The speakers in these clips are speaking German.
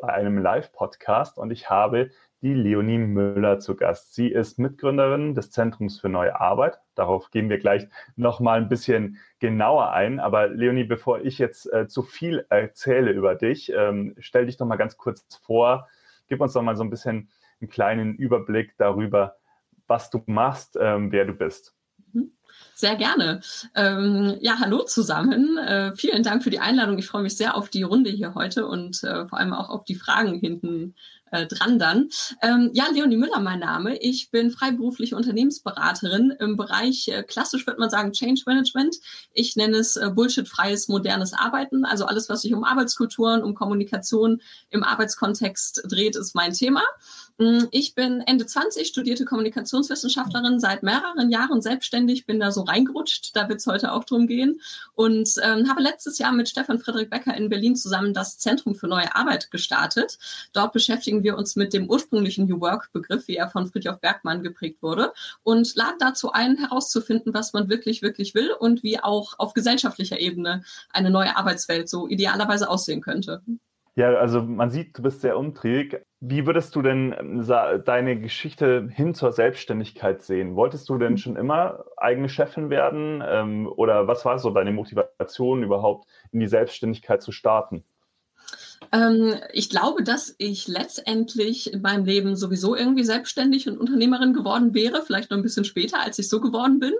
bei einem Live-Podcast und ich habe die Leonie Müller zu Gast. Sie ist Mitgründerin des Zentrums für neue Arbeit. Darauf gehen wir gleich noch mal ein bisschen genauer ein. Aber Leonie, bevor ich jetzt äh, zu viel erzähle über dich, ähm, stell dich doch mal ganz kurz vor. Gib uns doch mal so ein bisschen einen kleinen Überblick darüber, was du machst, ähm, wer du bist. Sehr gerne. Ähm, ja, hallo zusammen. Äh, vielen Dank für die Einladung. Ich freue mich sehr auf die Runde hier heute und äh, vor allem auch auf die Fragen hinten äh, dran dann. Ähm, ja, Leonie Müller mein Name. Ich bin freiberufliche Unternehmensberaterin im Bereich, äh, klassisch würde man sagen, Change Management. Ich nenne es äh, bullshitfreies modernes Arbeiten. Also alles, was sich um Arbeitskulturen, um Kommunikation im Arbeitskontext dreht, ist mein Thema. Mm, ich bin Ende 20, studierte Kommunikationswissenschaftlerin, seit mehreren Jahren selbstständig, bin da so reingerutscht, da wird es heute auch drum gehen und ähm, habe letztes Jahr mit Stefan Friedrich Becker in Berlin zusammen das Zentrum für neue Arbeit gestartet. Dort beschäftigen wir uns mit dem ursprünglichen New Work-Begriff, wie er von Friedhof Bergmann geprägt wurde und laden dazu ein, herauszufinden, was man wirklich, wirklich will und wie auch auf gesellschaftlicher Ebene eine neue Arbeitswelt so idealerweise aussehen könnte. Ja, also man sieht, du bist sehr umtriebig. Wie würdest du denn ähm, deine Geschichte hin zur Selbstständigkeit sehen? Wolltest du denn schon immer eigene Chefin werden? Ähm, oder was war so deine Motivation überhaupt in die Selbstständigkeit zu starten? Ähm, ich glaube, dass ich letztendlich in meinem Leben sowieso irgendwie selbstständig und Unternehmerin geworden wäre, vielleicht noch ein bisschen später, als ich so geworden bin.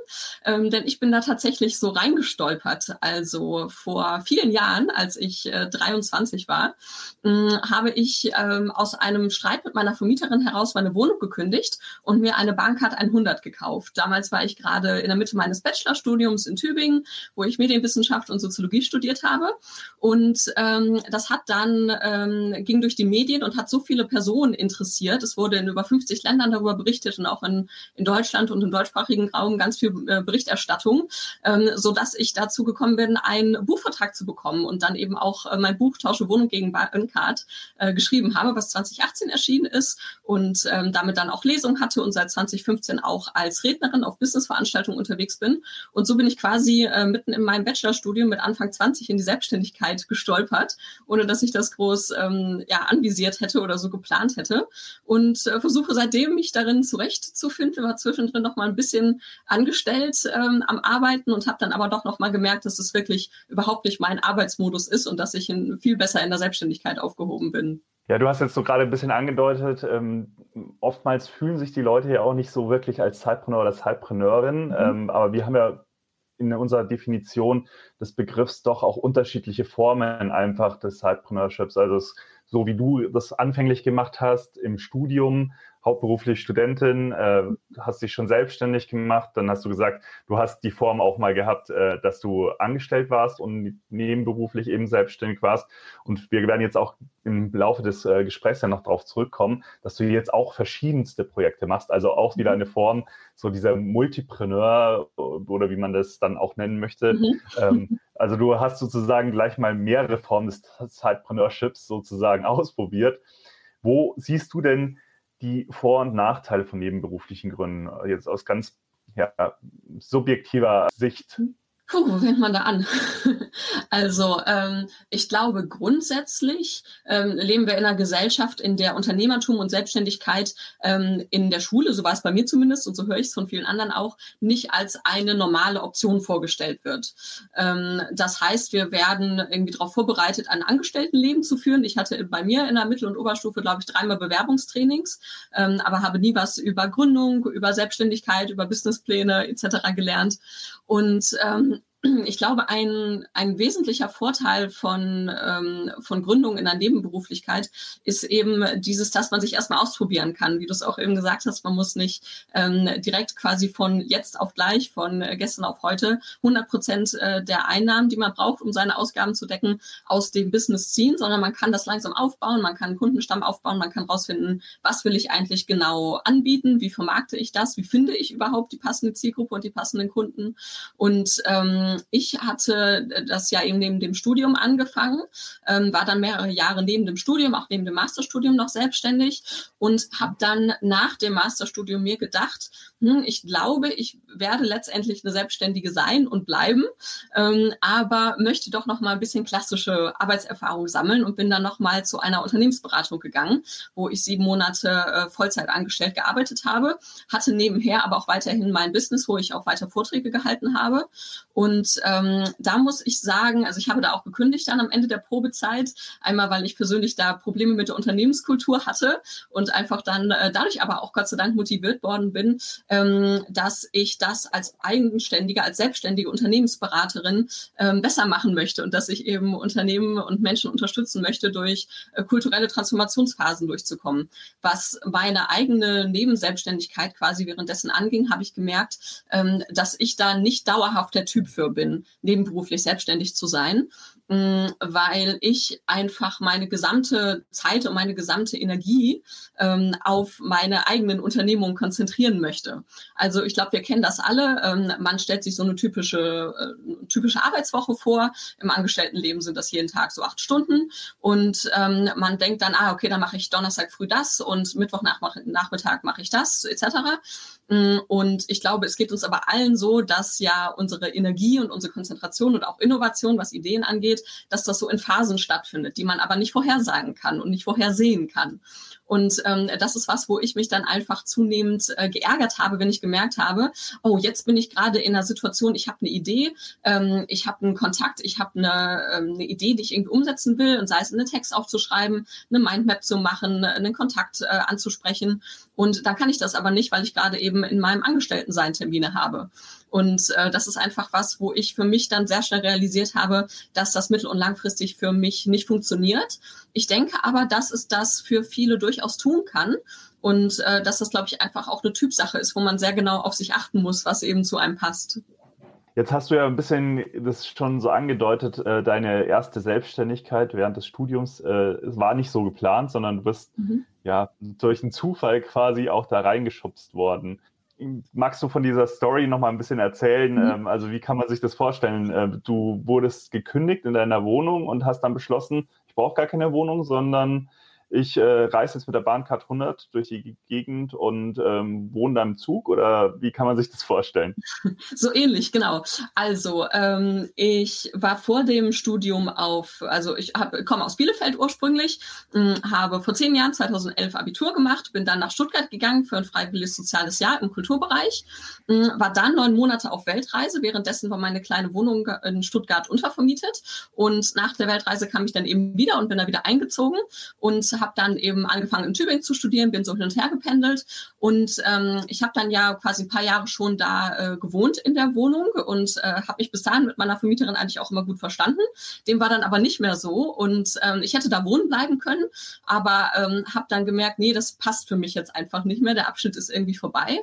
Ähm, denn ich bin da tatsächlich so reingestolpert. Also vor vielen Jahren, als ich äh, 23 war, mh, hm, habe ich ähm, aus einem Streit mit meiner Vermieterin heraus meine Wohnung gekündigt und mir eine Bahncard 100 gekauft. Damals war ich gerade in der Mitte meines Bachelorstudiums in Tübingen, wo ich Medienwissenschaft und Soziologie studiert habe. Und ähm, das hat dann ähm, ging durch die Medien und hat so viele Personen interessiert. Es wurde in über 50 Ländern darüber berichtet und auch in, in Deutschland und im deutschsprachigen Raum ganz viel äh, Berichterstattung, ähm, so dass ich dazu gekommen bin, einen Buchvertrag zu bekommen und dann eben auch äh, mein Buch Tausche Wohnung gegen Bahncard äh, geschrieben habe, was 2018 erschienen ist und ähm, damit dann auch Lesungen hatte und seit 2015 auch als Rednerin auf Businessveranstaltungen unterwegs bin. Und so bin ich quasi äh, mitten in meinem Bachelorstudium mit Anfang 20 in die Selbstständigkeit gestolpert, ohne dass ich das groß ähm, ja, anvisiert hätte oder so geplant hätte. Und äh, versuche seitdem, mich darin zurechtzufinden. War zwischendrin noch mal ein bisschen angestellt ähm, am Arbeiten und habe dann aber doch noch mal gemerkt, dass es wirklich überhaupt nicht mein Arbeitsmodus ist und dass ich in, viel besser in der Selbstständigkeit aufgehoben bin. Ja, du hast jetzt so gerade ein bisschen angedeutet, ähm, oftmals fühlen sich die Leute ja auch nicht so wirklich als Zeitpreneur oder Zeitpreneurin, mhm. ähm, aber wir haben ja in unserer Definition des Begriffs doch auch unterschiedliche Formen einfach des Sideprenerships. Also es, so wie du das anfänglich gemacht hast im Studium, hauptberuflich Studentin, äh, hast dich schon selbstständig gemacht, dann hast du gesagt, du hast die Form auch mal gehabt, äh, dass du angestellt warst und nebenberuflich eben selbstständig warst. Und wir werden jetzt auch im Laufe des äh, Gesprächs ja noch darauf zurückkommen, dass du jetzt auch verschiedenste Projekte machst, also auch wieder eine Form, so dieser Multipreneur oder wie man das dann auch nennen möchte. Mhm. Ähm, also du hast sozusagen gleich mal mehrere Formen des Sidepreneurships sozusagen ausprobiert. Wo siehst du denn die Vor- und Nachteile von nebenberuflichen Gründen, jetzt aus ganz ja, subjektiver Sicht? Puh, wo fängt man da an? also ähm, ich glaube, grundsätzlich ähm, leben wir in einer Gesellschaft, in der Unternehmertum und Selbstständigkeit ähm, in der Schule, so war es bei mir zumindest und so höre ich es von vielen anderen auch, nicht als eine normale Option vorgestellt wird. Ähm, das heißt, wir werden irgendwie darauf vorbereitet, ein Angestelltenleben zu führen. Ich hatte bei mir in der Mittel- und Oberstufe, glaube ich, dreimal Bewerbungstrainings, ähm, aber habe nie was über Gründung, über Selbstständigkeit, über Businesspläne etc. gelernt. Und ähm, ich glaube, ein, ein wesentlicher Vorteil von, ähm, von Gründung in der Nebenberuflichkeit ist eben dieses, dass man sich erstmal ausprobieren kann. Wie du es auch eben gesagt hast, man muss nicht ähm, direkt quasi von jetzt auf gleich, von gestern auf heute 100 Prozent äh, der Einnahmen, die man braucht, um seine Ausgaben zu decken, aus dem Business ziehen, sondern man kann das langsam aufbauen, man kann einen Kundenstamm aufbauen, man kann rausfinden, was will ich eigentlich genau anbieten, wie vermarkte ich das, wie finde ich überhaupt die passende Zielgruppe und die passenden Kunden. Und ähm, ich hatte das ja eben neben dem Studium angefangen, ähm, war dann mehrere Jahre neben dem Studium, auch neben dem Masterstudium noch selbstständig und habe dann nach dem Masterstudium mir gedacht, hm, ich glaube, ich werde letztendlich eine Selbstständige sein und bleiben, ähm, aber möchte doch noch mal ein bisschen klassische Arbeitserfahrung sammeln und bin dann noch mal zu einer Unternehmensberatung gegangen, wo ich sieben Monate äh, Vollzeit angestellt gearbeitet habe, hatte nebenher aber auch weiterhin mein Business, wo ich auch weiter Vorträge gehalten habe und ähm, da muss ich sagen, also ich habe da auch gekündigt dann am Ende der Probezeit, einmal weil ich persönlich da Probleme mit der Unternehmenskultur hatte und einfach dann äh, dadurch aber auch Gott sei Dank motiviert worden bin, ähm, dass ich das als eigenständige, als selbstständige Unternehmensberaterin ähm, besser machen möchte und dass ich eben Unternehmen und Menschen unterstützen möchte, durch äh, kulturelle Transformationsphasen durchzukommen. Was meine eigene Nebenselbstständigkeit quasi währenddessen anging, habe ich gemerkt, ähm, dass ich da nicht dauerhaft der Typ für bin, nebenberuflich selbstständig zu sein. Mm, weil ich einfach meine gesamte Zeit und meine gesamte Energie ähm, auf meine eigenen Unternehmungen konzentrieren möchte. Also ich glaube, wir kennen das alle. Ähm, man stellt sich so eine typische, äh, typische Arbeitswoche vor. Im Angestelltenleben sind das jeden Tag so acht Stunden. Und ähm, man denkt dann, ah, okay, dann mache ich Donnerstag früh das und Mittwochnachmittag mache ich das, etc. Mm, und ich glaube, es geht uns aber allen so, dass ja unsere Energie und unsere Konzentration und auch Innovation, was Ideen angeht, dass das so in Phasen stattfindet, die man aber nicht vorhersagen kann und nicht vorhersehen kann. Und ähm, das ist was, wo ich mich dann einfach zunehmend äh, geärgert habe, wenn ich gemerkt habe, oh, jetzt bin ich gerade in einer Situation, ich habe eine Idee, ähm, ich habe einen Kontakt, ich habe eine, ähm, eine Idee, die ich irgendwie umsetzen will, und sei es einen Text aufzuschreiben, eine Mindmap zu machen, einen Kontakt äh, anzusprechen. Und dann kann ich das aber nicht, weil ich gerade eben in meinem Angestelltensein Termine habe. Und äh, das ist einfach was, wo ich für mich dann sehr schnell realisiert habe, dass das mittel- und langfristig für mich nicht funktioniert. Ich denke aber, dass es das für viele durchaus tun kann. Und äh, dass das, glaube ich, einfach auch eine Typsache ist, wo man sehr genau auf sich achten muss, was eben zu einem passt. Jetzt hast du ja ein bisschen das schon so angedeutet, äh, deine erste Selbstständigkeit während des Studiums, äh, es war nicht so geplant, sondern du bist mhm. ja durch einen Zufall quasi auch da reingeschubst worden magst du von dieser Story noch mal ein bisschen erzählen? Mhm. Ähm, also wie kann man sich das vorstellen? Äh, du wurdest gekündigt in deiner Wohnung und hast dann beschlossen, ich brauche gar keine Wohnung, sondern ich äh, reise jetzt mit der Bahncard 100 durch die Gegend und ähm, wohne da im Zug oder wie kann man sich das vorstellen? So ähnlich, genau. Also ähm, ich war vor dem Studium auf, also ich komme aus Bielefeld ursprünglich, mh, habe vor zehn Jahren, 2011 Abitur gemacht, bin dann nach Stuttgart gegangen für ein freiwilliges soziales Jahr im Kulturbereich, mh, war dann neun Monate auf Weltreise, währenddessen war meine kleine Wohnung in Stuttgart untervermietet und nach der Weltreise kam ich dann eben wieder und bin da wieder eingezogen und habe dann eben angefangen in Tübingen zu studieren, bin so hin und her gependelt und ähm, ich habe dann ja quasi ein paar Jahre schon da äh, gewohnt in der Wohnung und äh, habe mich bis dahin mit meiner Vermieterin eigentlich auch immer gut verstanden. Dem war dann aber nicht mehr so und ähm, ich hätte da wohnen bleiben können, aber ähm, habe dann gemerkt, nee, das passt für mich jetzt einfach nicht mehr. Der Abschnitt ist irgendwie vorbei.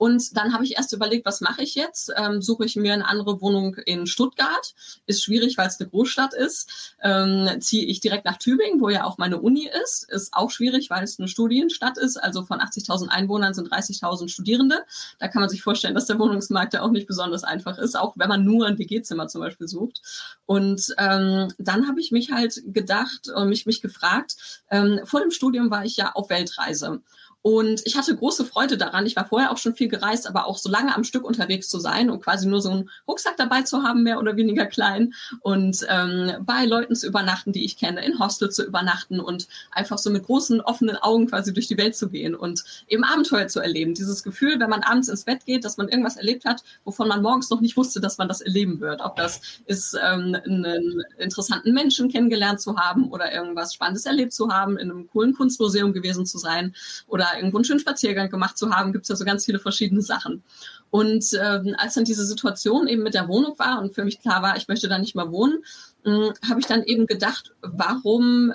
Und dann habe ich erst überlegt, was mache ich jetzt? Ähm, suche ich mir eine andere Wohnung in Stuttgart? Ist schwierig, weil es eine Großstadt ist. Ähm, ziehe ich direkt nach Tübingen, wo ja auch meine Uni ist. Ist auch schwierig, weil es eine Studienstadt ist. Also von 80.000 Einwohnern sind 30.000 Studierende. Da kann man sich vorstellen, dass der Wohnungsmarkt ja auch nicht besonders einfach ist, auch wenn man nur ein WG-Zimmer zum Beispiel sucht. Und ähm, dann habe ich mich halt gedacht und mich, mich gefragt, ähm, vor dem Studium war ich ja auf Weltreise. Und ich hatte große Freude daran. Ich war vorher auch schon viel gereist, aber auch so lange am Stück unterwegs zu sein und quasi nur so einen Rucksack dabei zu haben, mehr oder weniger klein und ähm, bei Leuten zu übernachten, die ich kenne, in Hostel zu übernachten und einfach so mit großen offenen Augen quasi durch die Welt zu gehen und eben Abenteuer zu erleben. Dieses Gefühl, wenn man abends ins Bett geht, dass man irgendwas erlebt hat, wovon man morgens noch nicht wusste, dass man das erleben wird. Ob das ist, ähm, einen interessanten Menschen kennengelernt zu haben oder irgendwas Spannendes erlebt zu haben, in einem coolen Kunstmuseum gewesen zu sein oder irgendwo einen schönen Spaziergang gemacht zu haben, gibt es ja so ganz viele verschiedene Sachen. Und ähm, als dann diese Situation eben mit der Wohnung war und für mich klar war, ich möchte da nicht mehr wohnen, hm, habe ich dann eben gedacht, warum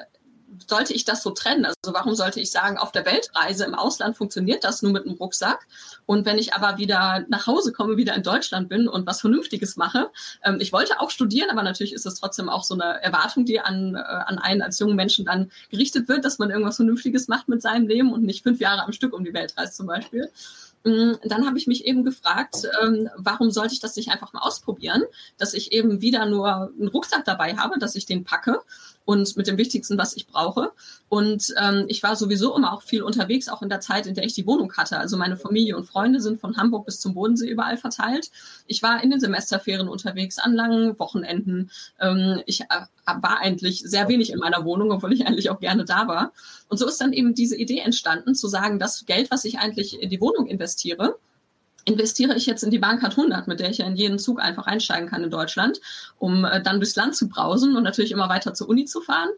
sollte ich das so trennen? Also warum sollte ich sagen, auf der Weltreise im Ausland funktioniert das nur mit einem Rucksack? Und wenn ich aber wieder nach Hause komme, wieder in Deutschland bin und was Vernünftiges mache, ähm, ich wollte auch studieren, aber natürlich ist es trotzdem auch so eine Erwartung, die an, äh, an einen als jungen Menschen dann gerichtet wird, dass man irgendwas Vernünftiges macht mit seinem Leben und nicht fünf Jahre am Stück um die Welt reist zum Beispiel. Mm, dann habe ich mich eben gefragt, ähm, warum sollte ich das nicht einfach mal ausprobieren, dass ich eben wieder nur einen Rucksack dabei habe, dass ich den packe und mit dem Wichtigsten, was ich brauche. Und ähm, ich war sowieso immer auch viel unterwegs, auch in der Zeit, in der ich die Wohnung hatte. Also meine Familie und Freunde sind von Hamburg bis zum Bodensee überall verteilt. Ich war in den Semesterferien unterwegs, an langen Wochenenden. Ähm, ich äh, war eigentlich sehr wenig in meiner Wohnung, obwohl ich eigentlich auch gerne da war. Und so ist dann eben diese Idee entstanden, zu sagen, das Geld, was ich eigentlich in die Wohnung investiere, investiere ich jetzt in die Bahncard 100, mit der ich ja in jeden Zug einfach einsteigen kann in Deutschland, um äh, dann durchs Land zu brausen und natürlich immer weiter zur Uni zu fahren.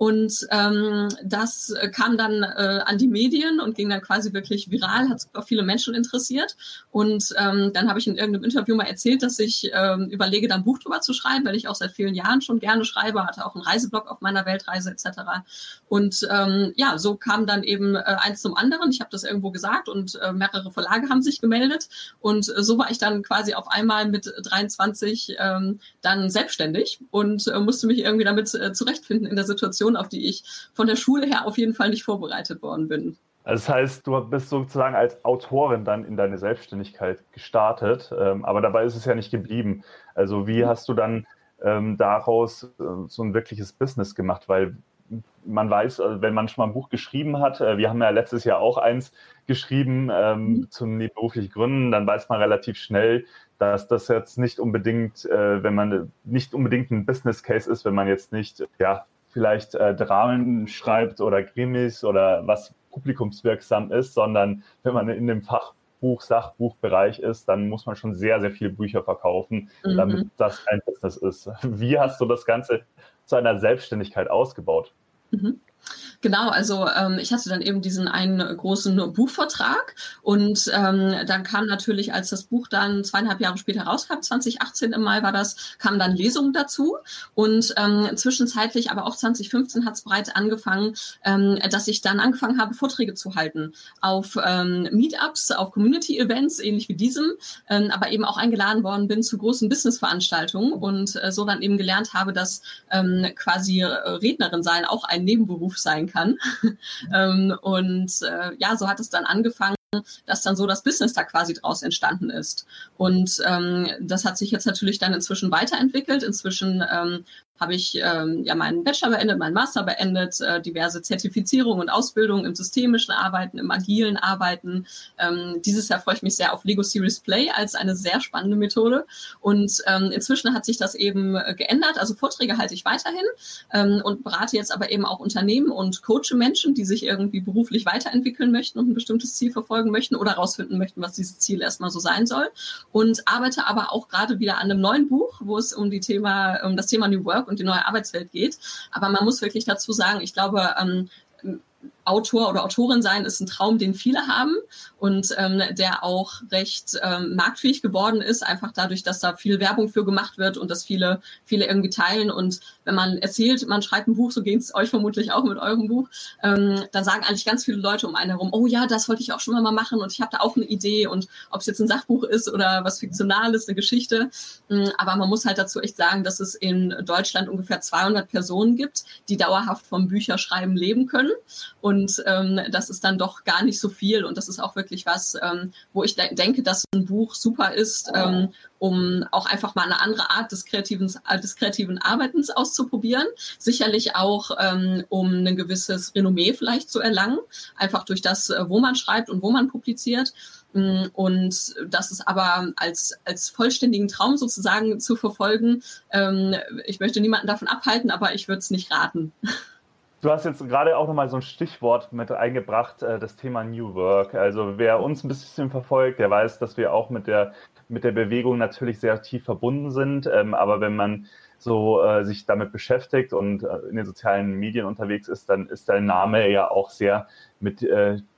Und ähm, das kam dann äh, an die Medien und ging dann quasi wirklich viral, hat auch viele Menschen interessiert. Und ähm, dann habe ich in irgendeinem Interview mal erzählt, dass ich ähm, überlege, dann ein Buch drüber zu schreiben, weil ich auch seit vielen Jahren schon gerne schreibe, hatte auch einen Reiseblog auf meiner Weltreise etc. Und ähm, ja, so kam dann eben äh, eins zum anderen. Ich habe das irgendwo gesagt und äh, mehrere Verlage haben sich gemeldet. Und äh, so war ich dann quasi auf einmal mit 23 ähm, dann selbstständig und äh, musste mich irgendwie damit äh, zurechtfinden in der Situation auf die ich von der Schule her auf jeden Fall nicht vorbereitet worden bin. Also das heißt, du bist sozusagen als Autorin dann in deine Selbstständigkeit gestartet, ähm, aber dabei ist es ja nicht geblieben. Also wie hast du dann ähm, daraus äh, so ein wirkliches Business gemacht? Weil man weiß, also wenn man schon mal ein Buch geschrieben hat, äh, wir haben ja letztes Jahr auch eins geschrieben ähm, mhm. zum beruflichen Gründen, dann weiß man relativ schnell, dass das jetzt nicht unbedingt, äh, wenn man nicht unbedingt ein Business Case ist, wenn man jetzt nicht ja vielleicht äh, Dramen schreibt oder Krimis oder was publikumswirksam ist, sondern wenn man in dem Fachbuch, Sachbuchbereich ist, dann muss man schon sehr, sehr viele Bücher verkaufen, mhm. damit das ein Business ist. Wie hast du das Ganze zu einer Selbstständigkeit ausgebaut? Mhm. Genau, also ähm, ich hatte dann eben diesen einen großen Buchvertrag und ähm, dann kam natürlich, als das Buch dann zweieinhalb Jahre später rauskam, 2018 im Mai war das, kamen dann Lesungen dazu. Und ähm, zwischenzeitlich, aber auch 2015 hat es bereits angefangen, ähm, dass ich dann angefangen habe, Vorträge zu halten auf ähm, Meetups, auf Community-Events, ähnlich wie diesem, ähm, aber eben auch eingeladen worden bin zu großen Business-Veranstaltungen und äh, so dann eben gelernt habe, dass ähm, quasi äh, Rednerin sein auch ein Nebenberuf sein kann. ähm, und äh, ja, so hat es dann angefangen dass dann so das Business da quasi draus entstanden ist. Und ähm, das hat sich jetzt natürlich dann inzwischen weiterentwickelt. Inzwischen ähm, habe ich ähm, ja meinen Bachelor beendet, meinen Master beendet, äh, diverse Zertifizierungen und Ausbildungen im systemischen Arbeiten, im agilen Arbeiten. Ähm, dieses Jahr freue ich mich sehr auf Lego Series Play als eine sehr spannende Methode. Und ähm, inzwischen hat sich das eben äh, geändert. Also Vorträge halte ich weiterhin ähm, und berate jetzt aber eben auch Unternehmen und coache Menschen, die sich irgendwie beruflich weiterentwickeln möchten und ein bestimmtes Ziel verfolgen möchten oder herausfinden möchten, was dieses Ziel erstmal so sein soll. Und arbeite aber auch gerade wieder an einem neuen Buch, wo es um die Thema, um das Thema New Work und die neue Arbeitswelt geht. Aber man muss wirklich dazu sagen, ich glaube, ähm, Autor oder Autorin sein ist ein Traum, den viele haben und ähm, der auch recht ähm, marktfähig geworden ist, einfach dadurch, dass da viel Werbung für gemacht wird und dass viele, viele irgendwie teilen. Und wenn man erzählt, man schreibt ein Buch, so geht es euch vermutlich auch mit eurem Buch, ähm, dann sagen eigentlich ganz viele Leute um einen herum, oh ja, das wollte ich auch schon mal machen und ich habe da auch eine Idee und ob es jetzt ein Sachbuch ist oder was Fiktionales, eine Geschichte. Ähm, aber man muss halt dazu echt sagen, dass es in Deutschland ungefähr 200 Personen gibt, die dauerhaft vom Bücherschreiben leben können. Und ähm, das ist dann doch gar nicht so viel. Und das ist auch wirklich was, ähm, wo ich de denke, dass ein Buch super ist, ähm, um auch einfach mal eine andere Art des kreativen, des kreativen Arbeitens auszuprobieren. Sicherlich auch, ähm, um ein gewisses Renommee vielleicht zu erlangen, einfach durch das, äh, wo man schreibt und wo man publiziert. Mm, und das ist aber als, als vollständigen Traum sozusagen zu verfolgen. Ähm, ich möchte niemanden davon abhalten, aber ich würde es nicht raten. Du hast jetzt gerade auch nochmal so ein Stichwort mit eingebracht, äh, das Thema New Work. Also wer uns ein bisschen verfolgt, der weiß, dass wir auch mit der, mit der Bewegung natürlich sehr tief verbunden sind. Ähm, aber wenn man so äh, sich damit beschäftigt und äh, in den sozialen Medien unterwegs ist, dann ist dein Name ja auch sehr mit,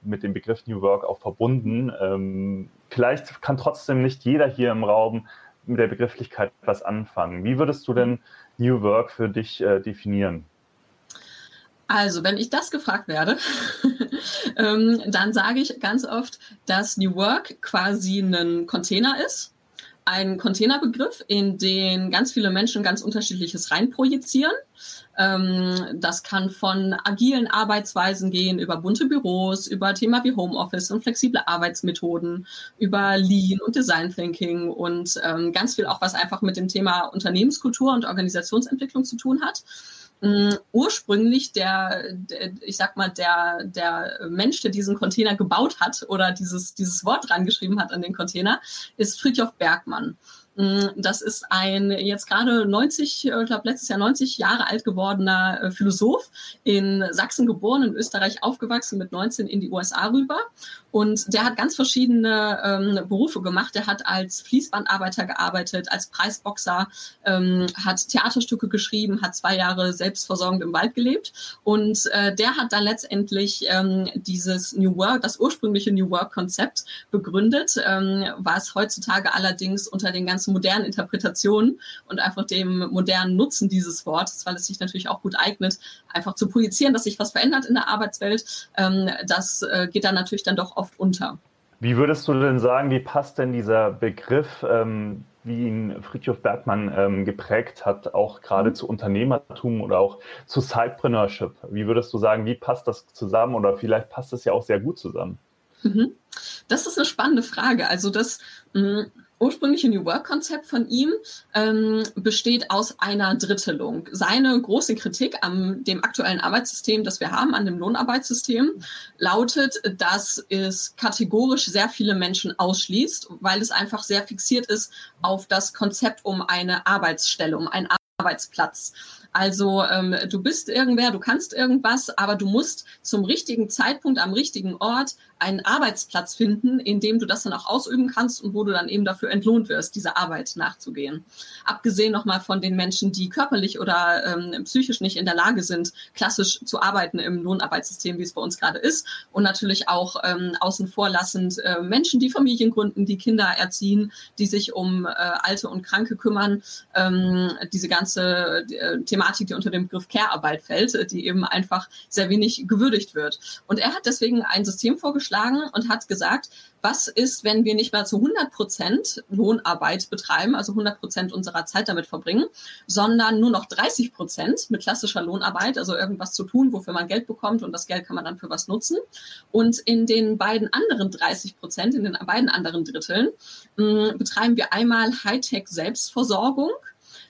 mit dem Begriff New Work auch verbunden. Ähm, vielleicht kann trotzdem nicht jeder hier im Raum mit der Begrifflichkeit was anfangen. Wie würdest du denn New Work für dich definieren? Also, wenn ich das gefragt werde, ähm, dann sage ich ganz oft, dass New Work quasi ein Container ist, ein Containerbegriff, in den ganz viele Menschen ganz unterschiedliches reinprojizieren. Ähm, das kann von agilen Arbeitsweisen gehen, über bunte Büros, über Thema wie Homeoffice und flexible Arbeitsmethoden, über Lean und Design Thinking und ähm, ganz viel auch, was einfach mit dem Thema Unternehmenskultur und Organisationsentwicklung zu tun hat mh, ursprünglich der, der, ich sag mal, der, der Mensch, der diesen Container gebaut hat oder dieses, dieses Wort dran geschrieben hat an den Container, ist Friedhof Bergmann. Das ist ein jetzt gerade 90, ich glaube letztes Jahr 90 Jahre alt gewordener äh, Philosoph, in Sachsen geboren, in Österreich aufgewachsen, mit 19 in die USA rüber und der hat ganz verschiedene ähm, Berufe gemacht. Der hat als Fließbandarbeiter gearbeitet, als Preisboxer, ähm, hat Theaterstücke geschrieben, hat zwei Jahre selbstversorgend im Wald gelebt. Und äh, der hat dann letztendlich ähm, dieses New Work, das ursprüngliche New Work-Konzept begründet, ähm, was heutzutage allerdings unter den ganzen modernen Interpretationen und einfach dem modernen Nutzen dieses Wortes, weil es sich natürlich auch gut eignet, einfach zu projizieren, dass sich was verändert in der Arbeitswelt. Ähm, das äh, geht dann natürlich dann doch oft unter. Wie würdest du denn sagen, wie passt denn dieser Begriff, ähm, wie ihn Friedhof Bergmann ähm, geprägt hat, auch gerade mhm. zu Unternehmertum oder auch zu Sidepreneurship? Wie würdest du sagen, wie passt das zusammen oder vielleicht passt es ja auch sehr gut zusammen? Mhm. Das ist eine spannende Frage. Also das mh, mm, ursprüngliche New Work-Konzept von ihm ähm, besteht aus einer Drittelung. Seine große Kritik am dem aktuellen Arbeitssystem, das wir haben, an dem Lohnarbeitssystem, lautet, dass es kategorisch sehr viele Menschen ausschließt, weil es einfach sehr fixiert ist auf das Konzept um eine Arbeitsstelle, um einen Arbeitsplatz. Also ähm, du bist irgendwer, du kannst irgendwas, aber du musst zum richtigen Zeitpunkt am richtigen Ort einen Arbeitsplatz finden, in dem du das dann auch ausüben kannst und wo du dann eben dafür entlohnt wirst, diese Arbeit nachzugehen. Abgesehen nochmal von den Menschen, die körperlich oder ähm, psychisch nicht in der Lage sind, klassisch zu arbeiten im Lohnarbeitssystem, wie es bei uns gerade ist. Und natürlich auch ähm, außen vor lassend äh, Menschen, die Familien gründen, die Kinder erziehen, die sich um äh, Alte und Kranke kümmern. Ähm, diese ganze äh, Thematik, die unter dem Begriff Care-Arbeit fällt, die eben einfach sehr wenig gewürdigt wird. Und er hat deswegen ein System vorgeschlagen, und hat gesagt, was ist, wenn wir nicht mehr zu 100 Prozent Lohnarbeit betreiben, also 100 Prozent unserer Zeit damit verbringen, sondern nur noch 30 Prozent mit klassischer Lohnarbeit, also irgendwas zu tun, wofür man Geld bekommt und das Geld kann man dann für was nutzen. Und in den beiden anderen 30 Prozent, in den beiden anderen Dritteln, mh, betreiben wir einmal Hightech-Selbstversorgung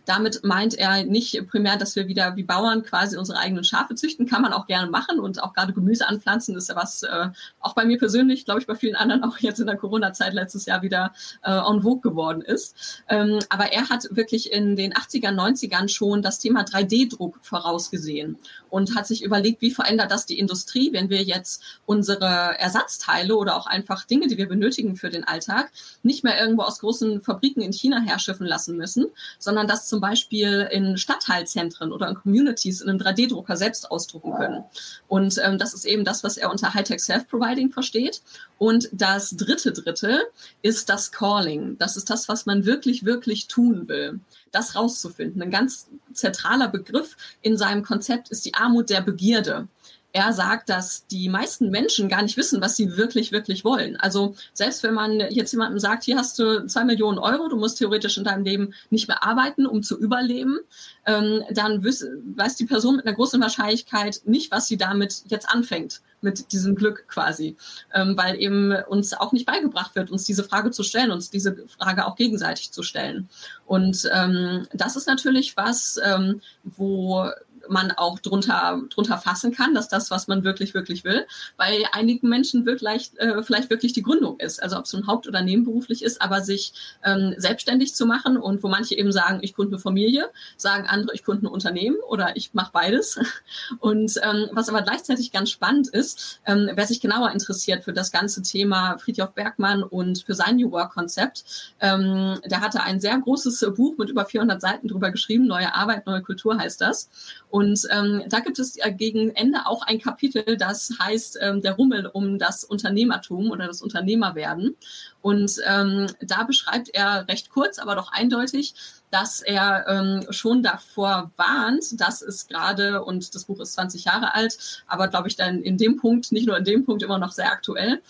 damit meint er nicht primär, dass wir wieder wie Bauern quasi unsere eigenen Schafe züchten. Kann man auch gerne machen und auch gerade Gemüse anpflanzen ist ja was, äh, auch bei mir persönlich, glaube ich, bei vielen anderen auch jetzt in der Corona-Zeit letztes Jahr wieder äh, en vogue geworden ist. Ähm, aber er hat wirklich in den 80er, 90ern schon das Thema 3D-Druck vorausgesehen und hat sich überlegt, wie verändert das die Industrie, wenn wir jetzt unsere Ersatzteile oder auch einfach Dinge, die wir benötigen für den Alltag, nicht mehr irgendwo aus großen Fabriken in China herschiffen lassen müssen, sondern das zum Beispiel in Stadtteilzentren oder in Communities in einem 3D-Drucker selbst ausdrucken können. Und ähm, das ist eben das, was er unter Hightech Self-Providing versteht. Und das dritte Drittel ist das Calling. Das ist das, was man wirklich, wirklich tun will. Das rauszufinden. Ein ganz zentraler Begriff in seinem Konzept ist die Armut der Begierde er sagt, dass die meisten Menschen gar nicht wissen, was sie wirklich, wirklich wollen. Also selbst wenn man jetzt jemandem sagt, hier hast du zwei Millionen Euro, du musst theoretisch in deinem Leben nicht mehr arbeiten, um zu überleben, ähm, dann weiß die Person mit einer großen Wahrscheinlichkeit nicht, was sie damit jetzt anfängt, mit diesem Glück quasi. Ähm, weil eben uns auch nicht beigebracht wird, uns diese Frage zu stellen, uns diese Frage auch gegenseitig zu stellen. Und ähm, das ist natürlich was, ähm, wo man auch drunter, drunter fassen kann, dass das, was man wirklich, wirklich will, weil einigen Menschen wirklich, äh, vielleicht wirklich die Gründung ist, also ob es ein Haupt- oder nebenberuflich ist, aber sich ähm, selbstständig zu machen und wo manche eben sagen, ich gründe eine Familie, sagen andere, ich gründe ein Unternehmen oder ich mache beides. Und ähm, was aber gleichzeitig ganz spannend ist, ähm, wer sich genauer interessiert für das ganze Thema Friedhof Bergmann und für sein New Work-Konzept, ähm, der hatte ein sehr großes Buch mit über 400 Seiten drüber geschrieben, Neue Arbeit, neue Kultur heißt das. Und ähm, da gibt es äh, gegen Ende auch ein Kapitel, das heißt ähm, der Rummel um das Unternehmertum oder das Unternehmerwerden. Und ähm, da beschreibt er recht kurz, aber doch eindeutig, dass er ähm, schon davor warnt, dass es gerade, und das Buch ist 20 Jahre alt, aber glaube ich dann in dem Punkt, nicht nur in dem Punkt immer noch sehr aktuell,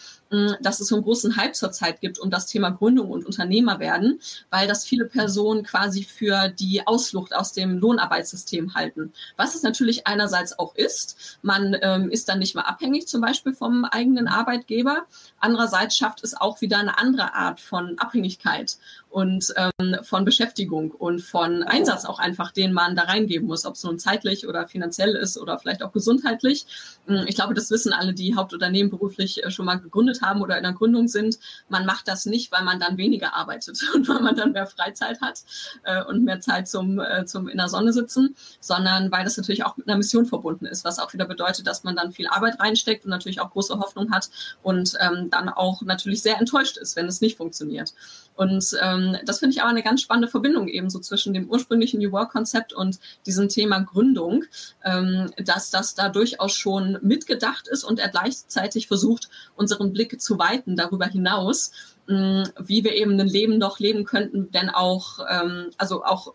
dass es so einen großen Hype zurzeit gibt um das Thema Gründung und Unternehmer werden, weil das viele Personen quasi für die Ausflucht aus dem Lohnarbeitssystem halten. Was es natürlich einerseits auch ist, man ähm, ist dann nicht mehr abhängig zum Beispiel vom eigenen Arbeitgeber. Andererseits schafft es auch wieder eine andere Art von Abhängigkeit und ähm, von Beschäftigung und von Einsatz auch einfach, den man da reingeben muss, ob es nun zeitlich oder finanziell ist oder vielleicht auch gesundheitlich. Hm, ich glaube, das wissen alle, die Hauptunternehmen beruflich äh, schon mal gegründet haben oder in der Gründung sind. Man macht das nicht, weil man dann weniger arbeitet und weil man dann mehr Freizeit hat äh, und mehr Zeit zum, äh, zum in der Sonne sitzen, sondern weil das natürlich auch mit einer Mission verbunden ist, was auch wieder bedeutet, dass man dann viel Arbeit reinsteckt und natürlich auch große Hoffnung hat und ähm, dann auch natürlich sehr enttäuscht ist, wenn es nicht funktioniert. Und ähm, das finde ich aber eine ganz spannende Verbindung eben so zwischen dem ursprünglichen New Work-Konzept und diesem Thema Gründung, ähm, dass das da durchaus schon mitgedacht ist und er gleichzeitig versucht, unseren Blick zu weiten darüber hinaus, mh, wie wir eben ein Leben doch leben könnten, denn auch, ähm, also auch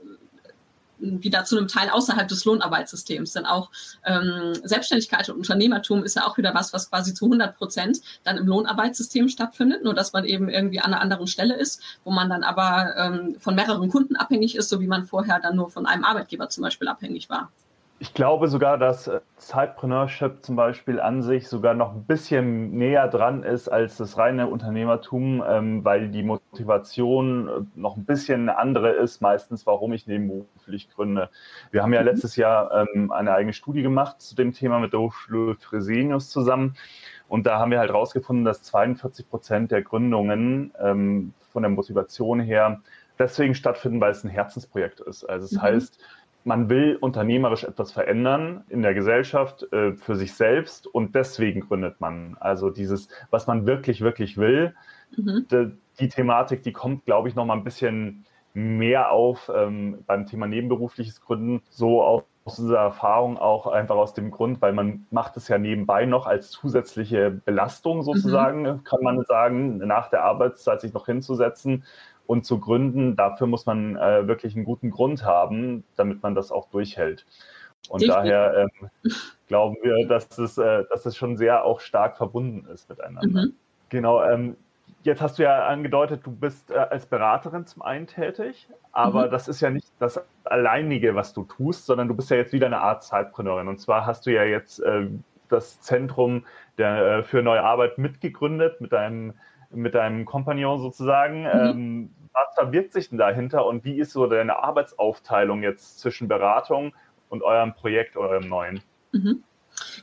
wieder zu einem Teil außerhalb des Lohnarbeitssystems. Denn auch ähm, Selbstständigkeit und Unternehmertum ist ja auch wieder was, was quasi zu 100 Prozent dann im Lohnarbeitssystem stattfindet, nur dass man eben irgendwie an einer anderen Stelle ist, wo man dann aber ähm, von mehreren Kunden abhängig ist, so wie man vorher dann nur von einem Arbeitgeber zum Beispiel abhängig war. Ich glaube sogar, dass äh, Zeitpreneurship zum Beispiel an sich sogar noch ein bisschen näher dran ist als das reine Unternehmertum, ähm, weil die Motivation äh, noch ein bisschen eine andere ist, meistens, warum ich nebenberuflich gründe. Wir haben ja mhm. letztes Jahr ähm, eine eigene Studie gemacht zu dem Thema mit der Hochschule Fresenius zusammen. Und da haben wir halt rausgefunden, dass 42 Prozent der Gründungen ähm, von der Motivation her deswegen stattfinden, weil es ein Herzensprojekt ist. Also es mhm. heißt, man will unternehmerisch etwas verändern in der Gesellschaft äh, für sich selbst und deswegen gründet man. Also dieses, was man wirklich, wirklich will, mhm. die, die, Thematik, die kommt, glaube ich, noch mal ein bisschen mehr auf ähm, beim Thema nebenberufliches Gründen, so auch aus dieser Erfahrung auch einfach aus dem Grund, weil man macht es ja nebenbei noch als zusätzliche Belastung sozusagen, mhm. kann man sagen, nach der Arbeitszeit sich noch hinzusetzen und zu gründen, dafür muss man äh, wirklich einen guten Grund haben, damit man das auch durchhält. Und Definitiv. daher ähm, glauben wir, dass es, äh, dass es schon sehr auch stark verbunden ist miteinander. Mhm. Genau. Ähm, jetzt hast du ja angedeutet, du bist äh, als Beraterin zum einen tätig, aber mhm. das ist ja nicht das alleinige, was du tust, sondern du bist ja jetzt wieder eine Art Zeitpreneurin. Und zwar hast du ja jetzt äh, das Zentrum der, äh, für neue Arbeit mitgegründet mit deinem mit deinem Kompagnon sozusagen. Mhm. Ähm, was verbirgt sich denn dahinter und wie ist so deine Arbeitsaufteilung jetzt zwischen Beratung und eurem Projekt, eurem neuen? Mhm.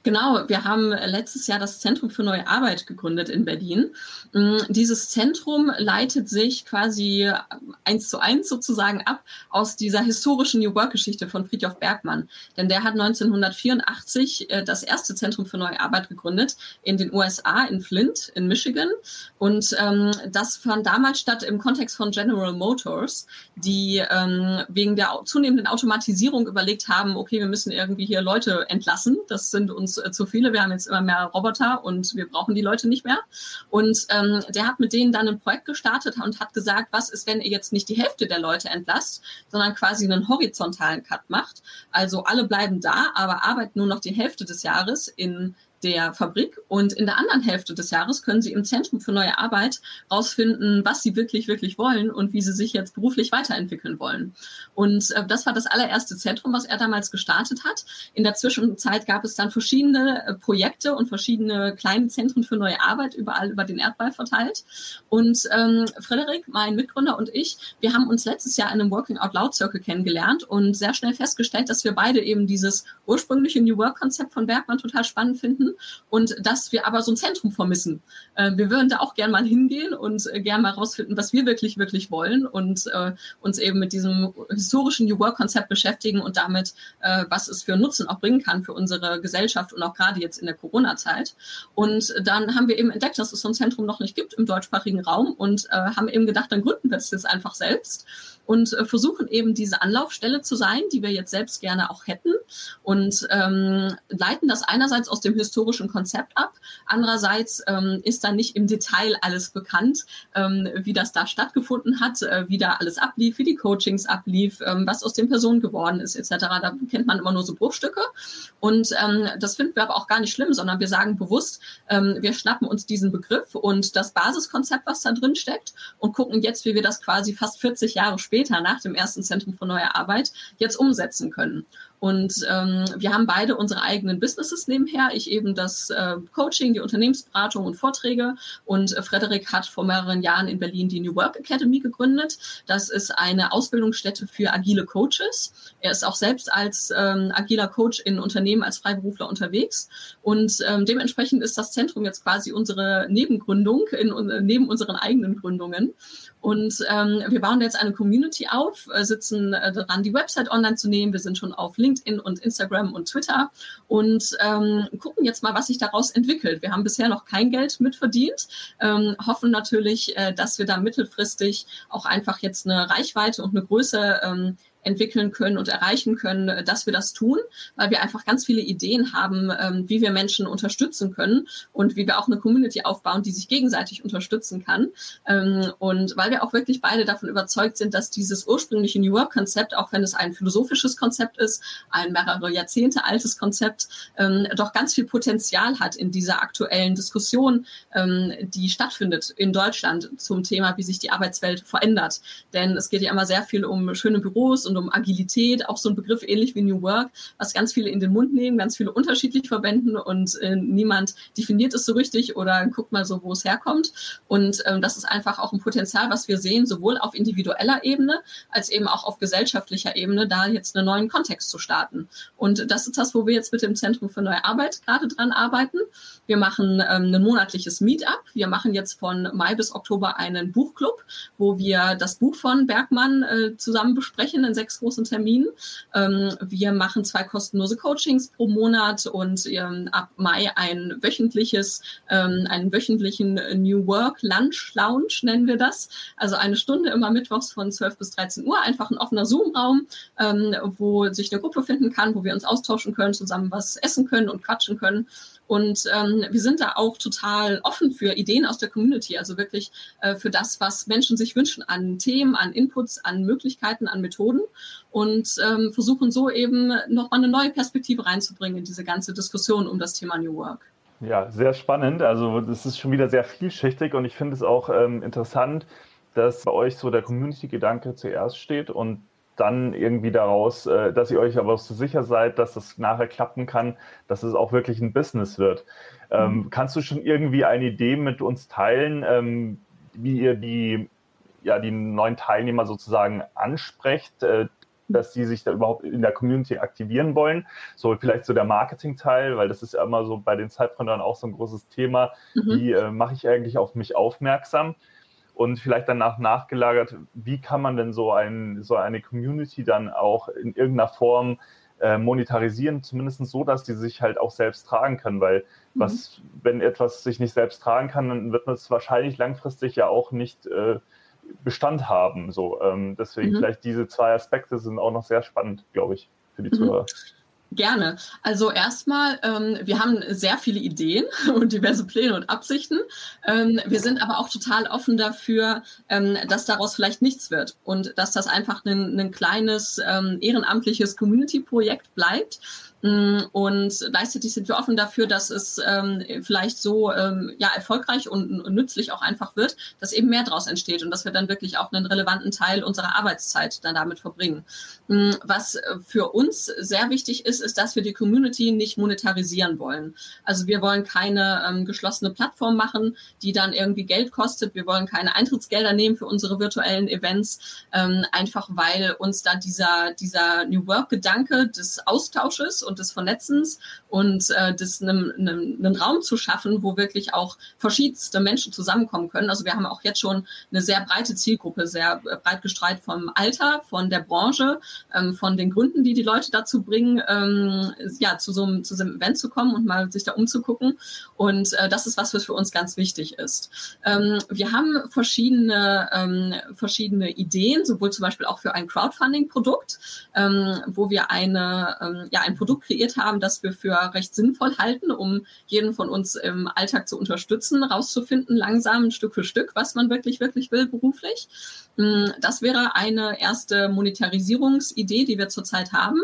Genau, wir haben letztes Jahr das Zentrum für neue Arbeit gegründet in Berlin. Mm, dieses Zentrum leitet sich quasi eins zu eins sozusagen ab aus dieser historischen New Work-Geschichte von Friedhof Bergmann. Denn der hat 1984 äh, das erste Zentrum für neue Arbeit gegründet in den USA, in Flint, in Michigan. Und ähm, das fand damals statt im Kontext von General Motors, die ähm, wegen der zunehmenden Automatisierung überlegt haben, okay, wir müssen irgendwie hier Leute entlassen. Das sind uns äh, zu viele. Wir haben jetzt immer mehr Roboter und wir brauchen die Leute nicht mehr. Und ähm, der hat mit denen dann ein Projekt gestartet und hat gesagt, was ist, wenn ihr jetzt nicht die Hälfte der Leute entlasst, sondern quasi einen horizontalen Cut macht. Also alle bleiben da, aber arbeiten nur noch die Hälfte des Jahres in der Fabrik und in der anderen Hälfte des Jahres können Sie im Zentrum für neue Arbeit rausfinden, was Sie wirklich, wirklich wollen und wie Sie sich jetzt beruflich weiterentwickeln wollen. Und äh, das war das allererste Zentrum, was er damals gestartet hat. In der Zwischenzeit gab es dann verschiedene äh, Projekte und verschiedene kleine Zentren für neue Arbeit überall über den Erdball verteilt. Und ähm, Frederik, mein Mitgründer und ich, wir haben uns letztes Jahr in einem Working Out Loud Circle kennengelernt und sehr schnell festgestellt, dass wir beide eben dieses ursprüngliche New Work Konzept von Bergmann total spannend finden und dass wir aber so ein Zentrum vermissen. Äh, wir würden da auch gern mal hingehen und äh, gern mal rausfinden, was wir wirklich, wirklich wollen und äh, uns eben mit diesem historischen New Work Konzept beschäftigen und damit, äh, was es für Nutzen auch bringen kann für unsere Gesellschaft und auch gerade jetzt in der Corona-Zeit. Und dann haben wir eben entdeckt, dass es so ein Zentrum noch nicht gibt im deutschsprachigen Raum und äh, haben eben gedacht, dann gründen wir das jetzt einfach selbst und äh, versuchen eben diese Anlaufstelle zu sein, die wir jetzt selbst gerne auch hätten und ähm, leiten das einerseits aus dem historischen Konzept ab, andererseits ähm, ist dann nicht im Detail alles bekannt, ähm, wie das da stattgefunden hat, äh, wie da alles ablief, wie die Coachings ablief, ähm, was aus den Personen geworden ist etc. Da kennt man immer nur so Bruchstücke und ähm, das finden wir aber auch gar nicht schlimm, sondern wir sagen bewusst, ähm, wir schnappen uns diesen Begriff und das Basiskonzept, was da drin steckt und gucken jetzt, wie wir das quasi fast 40 Jahre später später nach dem ersten Zentrum für neue Arbeit jetzt umsetzen können. Und ähm, wir haben beide unsere eigenen Businesses nebenher. Ich eben das äh, Coaching, die Unternehmensberatung und Vorträge. Und äh, Frederik hat vor mehreren Jahren in Berlin die New Work Academy gegründet. Das ist eine Ausbildungsstätte für agile Coaches. Er ist auch selbst als ähm, agiler Coach in Unternehmen als Freiberufler unterwegs. Und ähm, dementsprechend ist das Zentrum jetzt quasi unsere Nebengründung in, neben unseren eigenen Gründungen. Und ähm, wir bauen jetzt eine Community auf, äh, sitzen äh, daran, die Website online zu nehmen. Wir sind schon auf LinkedIn und Instagram und Twitter und ähm, gucken jetzt mal, was sich daraus entwickelt. Wir haben bisher noch kein Geld mitverdient, ähm, hoffen natürlich, äh, dass wir da mittelfristig auch einfach jetzt eine Reichweite und eine Größe ähm, entwickeln können und erreichen können, äh, dass wir das tun, weil wir einfach ganz viele Ideen haben, ähm, wie wir Menschen unterstützen können und wie wir auch eine Community aufbauen, die sich gegenseitig unterstützen kann. Ähm, und weil wir auch wirklich beide davon überzeugt sind, dass dieses ursprüngliche New Work-Konzept, auch wenn es ein philosophisches Konzept ist, ein mehrere Jahrzehnte altes Konzept, ähm, doch ganz viel Potenzial hat in dieser aktuellen Diskussion, die stattfindet in Deutschland zum Thema, wie sich die Arbeitswelt verändert. Denn es geht ja immer sehr viel um schöne Büros und und um Agilität, auch so ein Begriff ähnlich wie New Work, was ganz viele in den Mund nehmen, ganz viele unterschiedlich verwenden und äh, niemand definiert es so richtig oder guckt mal so, wo es herkommt. Und ähm, das ist einfach auch ein Potenzial, was wir sehen, sowohl auf individueller Ebene als eben auch auf gesellschaftlicher Ebene, da jetzt einen neuen Kontext zu starten. Und das ist das, wo wir jetzt mit dem Zentrum für neue Arbeit gerade dran arbeiten. Wir machen ähm, ein monatliches Meetup. Wir machen jetzt von Mai bis Oktober einen Buchclub, wo wir das Buch von Bergmann äh, zusammen besprechen in sechs großen Terminen. Ähm, wir machen zwei kostenlose Coachings pro Monat und ähm, ab Mai ein wöchentliches, ähm, einen wöchentlichen New Work Lunch Lounge nennen wir das. Also eine Stunde immer mittwochs von 12 bis 13 Uhr, einfach ein offener Zoom-Raum, ähm, wo sich eine Gruppe finden kann, wo wir uns austauschen können, zusammen was essen können und quatschen können. Und ähm, wir sind da auch total offen für Ideen aus der Community, also wirklich äh, für das, was Menschen sich wünschen an Themen, an Inputs, an Möglichkeiten, an Methoden und ähm, versuchen so eben nochmal eine neue Perspektive reinzubringen in diese ganze Diskussion um das Thema New Work. Ja, sehr spannend. Also das ist schon wieder sehr vielschichtig und ich finde es auch ähm, interessant, dass bei euch so der Community-Gedanke zuerst steht und dann irgendwie daraus, äh, dass ihr euch aber so sicher seid, dass das nachher klappen kann, dass es auch wirklich ein Business wird. Ähm, mhm. Kannst du schon irgendwie eine Idee mit uns teilen, ähm, wie ihr die, ja, die neuen Teilnehmer sozusagen ansprecht, äh, dass die sich da überhaupt in der Community aktivieren wollen? So vielleicht so der Marketing-Teil, weil das ist ja immer so bei den Zeitgründern auch so ein großes Thema. Mhm. Wie äh, mache ich eigentlich auf mich aufmerksam? Und vielleicht danach nachgelagert, wie kann man denn so, ein, so eine Community dann auch in irgendeiner Form äh, monetarisieren, zumindest so, dass die sich halt auch selbst tragen kann, weil mhm. was, wenn etwas sich nicht selbst tragen kann, dann wird man es wahrscheinlich langfristig ja auch nicht äh, Bestand haben. So, ähm, deswegen mhm. vielleicht diese zwei Aspekte sind auch noch sehr spannend, glaube ich, für die mhm. Zuhörer. Gerne. Also erstmal, ähm, wir haben sehr viele Ideen und diverse Pläne und Absichten. Ähm, wir sind aber auch total offen dafür, ähm, dass daraus vielleicht nichts wird und dass das einfach ein, ein kleines ähm, ehrenamtliches Community-Projekt bleibt und gleichzeitig sind wir offen dafür, dass es ähm, vielleicht so ähm, ja erfolgreich und, und, nützlich auch einfach wird, dass eben mehr daraus entsteht und dass wir dann wirklich auch einen relevanten Teil unserer Arbeitszeit dann damit verbringen. Mm, was für uns sehr wichtig ist, ist, dass wir die Community nicht monetarisieren wollen. Also wir wollen keine ähm, geschlossene Plattform machen, die dann irgendwie Geld kostet. Wir wollen keine Eintrittsgelder nehmen für unsere virtuellen Events, ähm, einfach weil uns da dieser, dieser New Work-Gedanke des Austausches und des Vernetzens und äh, des einen Raum zu schaffen, wo wirklich auch verschiedenste Menschen zusammenkommen können. Also wir haben auch jetzt schon eine sehr breite Zielgruppe, sehr äh, breit gestreut vom Alter, von der Branche, ähm, von den Gründen, die die Leute dazu bringen, ähm, ja, zu so, einem, zu so einem Event zu kommen und mal sich da umzugucken. Und äh, das ist was, was für uns ganz wichtig ist. Ähm, wir haben verschiedene, ähm, verschiedene Ideen, sowohl zum Beispiel auch für ein Crowdfunding-Produkt, ähm, wo wir eine, ähm, ja, ein Produkt kreiert haben, das wir für recht sinnvoll halten, um jeden von uns im Alltag zu unterstützen, rauszufinden, langsam, Stück für Stück, was man wirklich, wirklich will beruflich. Mm, das wäre eine erste Monetarisierungsidee, die wir zurzeit haben.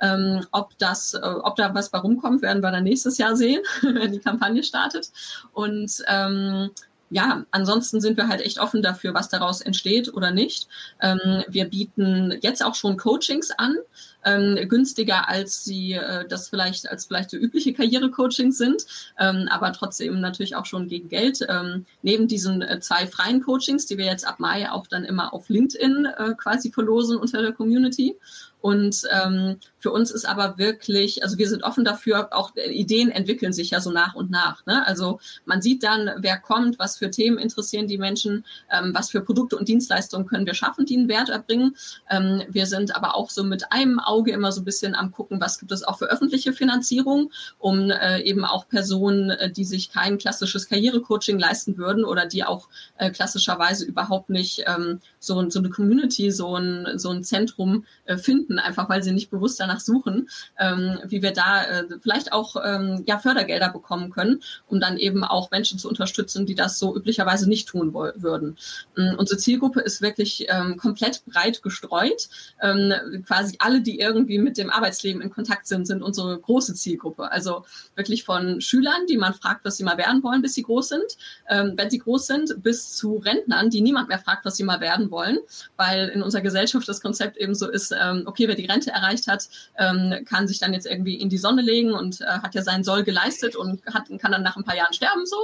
Ähm, ob das, äh, ob da was bei rumkommt, werden wir dann nächstes Jahr sehen, wenn die Kampagne startet. Und ähm, ja, ansonsten sind wir halt echt offen dafür, was daraus entsteht oder nicht. Ähm, wir bieten jetzt auch schon Coachings an, ähm, günstiger als sie äh, das vielleicht als vielleicht so übliche Karrierecoachings sind, ähm, aber trotzdem natürlich auch schon gegen Geld. Ähm, neben diesen äh, zwei freien Coachings, die wir jetzt ab Mai auch dann immer auf LinkedIn äh, quasi verlosen unter der Community. Und ähm, für uns ist aber wirklich, also wir sind offen dafür, auch Ideen entwickeln sich ja so nach und nach. Ne? Also man sieht dann, wer kommt, was für Themen interessieren die Menschen, ähm, was für Produkte und Dienstleistungen können wir schaffen, die einen Wert erbringen. Ähm, wir sind aber auch so mit einem Auge immer so ein bisschen am gucken, was gibt es auch für öffentliche Finanzierung, um äh, eben auch Personen, äh, die sich kein klassisches Karrierecoaching leisten würden oder die auch äh, klassischerweise überhaupt nicht ähm, so, so eine Community, so ein, so ein Zentrum äh, finden, einfach weil sie nicht bewusst danach suchen, ähm, wie wir da äh, vielleicht auch ähm, ja, Fördergelder bekommen können, um dann eben auch Menschen zu unterstützen, die das so üblicherweise nicht tun würden. Ähm, unsere Zielgruppe ist wirklich ähm, komplett breit gestreut. Ähm, quasi alle, die irgendwie mit dem Arbeitsleben in Kontakt sind, sind unsere große Zielgruppe. Also wirklich von Schülern, die man fragt, was sie mal werden wollen, bis sie groß sind, ähm, wenn sie groß sind, bis zu Rentnern, die niemand mehr fragt, was sie mal werden wollen, weil in unserer Gesellschaft das Konzept eben so ist, ähm, okay, wer die Rente erreicht hat, ähm, kann sich dann jetzt irgendwie in die Sonne legen und äh, hat ja seinen Soll geleistet und hat, kann dann nach ein paar Jahren sterben so.